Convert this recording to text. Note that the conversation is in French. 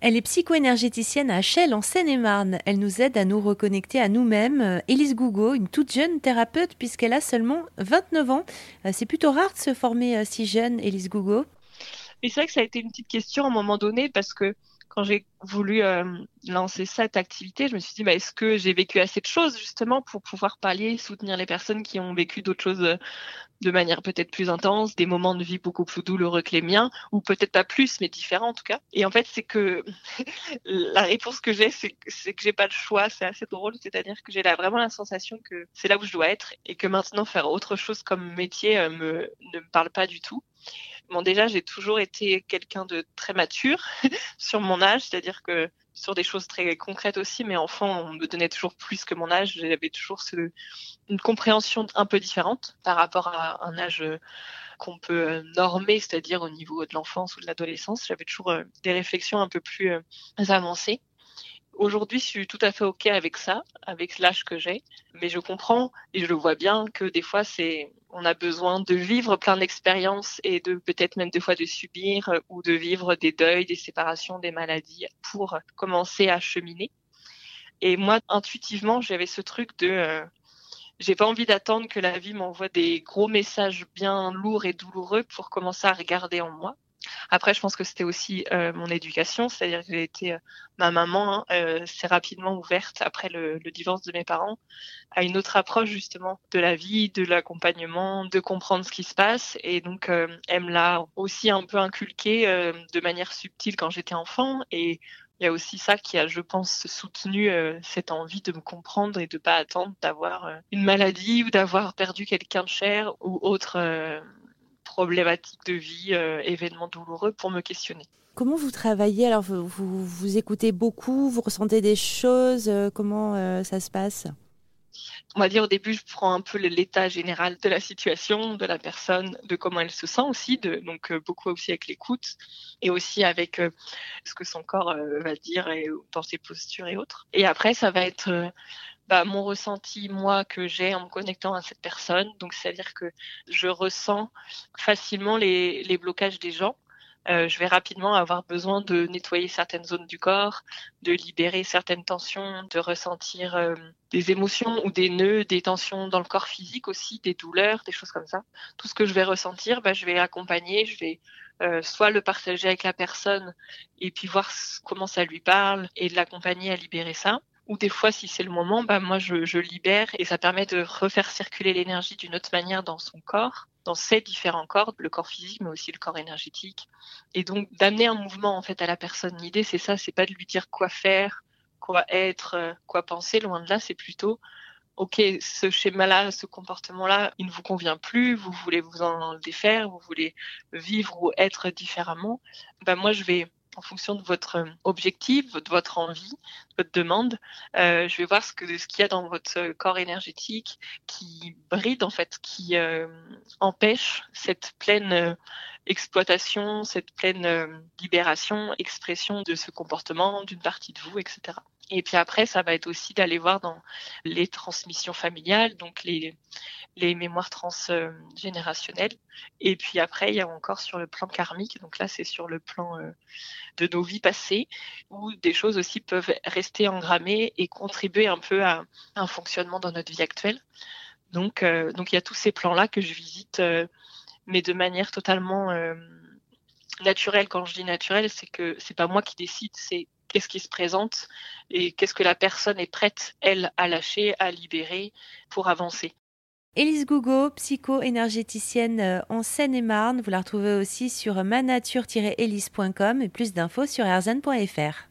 Elle est psycho-énergéticienne à Chelles en Seine-et-Marne. Elle nous aide à nous reconnecter à nous-mêmes. Élise Gougo, une toute jeune thérapeute puisqu'elle a seulement 29 ans. Euh, c'est plutôt rare de se former euh, si jeune, Élise Gougo. Mais c'est vrai que ça a été une petite question à un moment donné parce que quand j'ai voulu euh, lancer cette activité, je me suis dit, bah, est-ce que j'ai vécu assez de choses justement pour pouvoir parler, soutenir les personnes qui ont vécu d'autres choses euh, de manière peut-être plus intense, des moments de vie beaucoup plus douloureux que les miens, ou peut-être pas plus, mais différents en tout cas. Et en fait, c'est que la réponse que j'ai, c'est que j'ai pas le choix. C'est assez drôle, c'est-à-dire que j'ai vraiment la sensation que c'est là où je dois être et que maintenant faire autre chose comme métier euh, ne me parle pas du tout. Bon, déjà, j'ai toujours été quelqu'un de très mature sur mon âge, c'est-à-dire que sur des choses très concrètes aussi, mais enfant, on me donnait toujours plus que mon âge. J'avais toujours ce, une compréhension un peu différente par rapport à un âge qu'on peut normer, c'est-à-dire au niveau de l'enfance ou de l'adolescence. J'avais toujours euh, des réflexions un peu plus euh, avancées. Aujourd'hui, je suis tout à fait OK avec ça, avec l'âge que j'ai, mais je comprends et je le vois bien que des fois, c'est on a besoin de vivre plein d'expériences et de peut-être même des fois de subir euh, ou de vivre des deuils, des séparations, des maladies pour commencer à cheminer. Et moi, intuitivement, j'avais ce truc de euh, j'ai pas envie d'attendre que la vie m'envoie des gros messages bien lourds et douloureux pour commencer à regarder en moi. Après, je pense que c'était aussi euh, mon éducation, c'est-à-dire que j'ai été euh, ma maman hein, euh, s'est rapidement ouverte après le, le, divorce de mes parents à une autre approche justement de la vie, de l'accompagnement, de comprendre ce qui se passe, et donc elle me l'a aussi un peu inculqué de manière subtile quand j'étais enfant, et il y a aussi ça qui a, je pense, soutenu cette envie de me comprendre et de pas attendre d'avoir une maladie ou d'avoir perdu quelqu'un de cher ou autre problématiques de vie, euh, événements douloureux pour me questionner. Comment vous travaillez? Alors, vous, vous, écoutez beaucoup, vous ressentez des choses, euh, comment euh, ça se passe? On va dire au début, je prends un peu l'état général de la situation, de la personne, de comment elle se sent aussi, donc beaucoup aussi avec l'écoute et aussi avec ce que son corps va dire et, dans ses postures et autres. Et après, ça va être bah, mon ressenti, moi, que j'ai en me connectant à cette personne. Donc, c'est-à-dire que je ressens facilement les blocages des gens. Euh, je vais rapidement avoir besoin de nettoyer certaines zones du corps, de libérer certaines tensions, de ressentir euh, des émotions ou des nœuds, des tensions dans le corps physique aussi, des douleurs, des choses comme ça. Tout ce que je vais ressentir, bah, je vais accompagner, je vais euh, soit le partager avec la personne et puis voir comment ça lui parle et l'accompagner à libérer ça ou des fois, si c'est le moment, bah, moi, je, je libère et ça permet de refaire circuler l'énergie d'une autre manière dans son corps, dans ses différents corps, le corps physique, mais aussi le corps énergétique. Et donc, d'amener un mouvement, en fait, à la personne. L'idée, c'est ça, c'est pas de lui dire quoi faire, quoi être, euh, quoi penser. Loin de là, c'est plutôt, OK, ce schéma-là, ce comportement-là, il ne vous convient plus, vous voulez vous en défaire, vous voulez vivre ou être différemment. Ben, moi, je vais en fonction de votre euh, objectif, de votre envie, votre demande. Euh, je vais voir ce que ce qu'il y a dans votre corps énergétique qui bride en fait, qui euh, empêche cette pleine exploitation, cette pleine libération, expression de ce comportement d'une partie de vous, etc. Et puis après, ça va être aussi d'aller voir dans les transmissions familiales, donc les, les mémoires transgénérationnelles. Et puis après, il y a encore sur le plan karmique, donc là, c'est sur le plan euh, de nos vies passées, où des choses aussi peuvent rester engrammées et contribuer un peu à un fonctionnement dans notre vie actuelle. Donc, euh, donc il y a tous ces plans-là que je visite, euh, mais de manière totalement naturelle. Quand je dis naturelle, c'est que c'est pas moi qui décide, c'est qu'est-ce qui se présente et qu'est-ce que la personne est prête, elle, à lâcher, à libérer pour avancer. Élise Gougo, psycho-énergéticienne euh, en Seine-et-Marne. Vous la retrouvez aussi sur manature-élise.com et plus d'infos sur erzen.fr.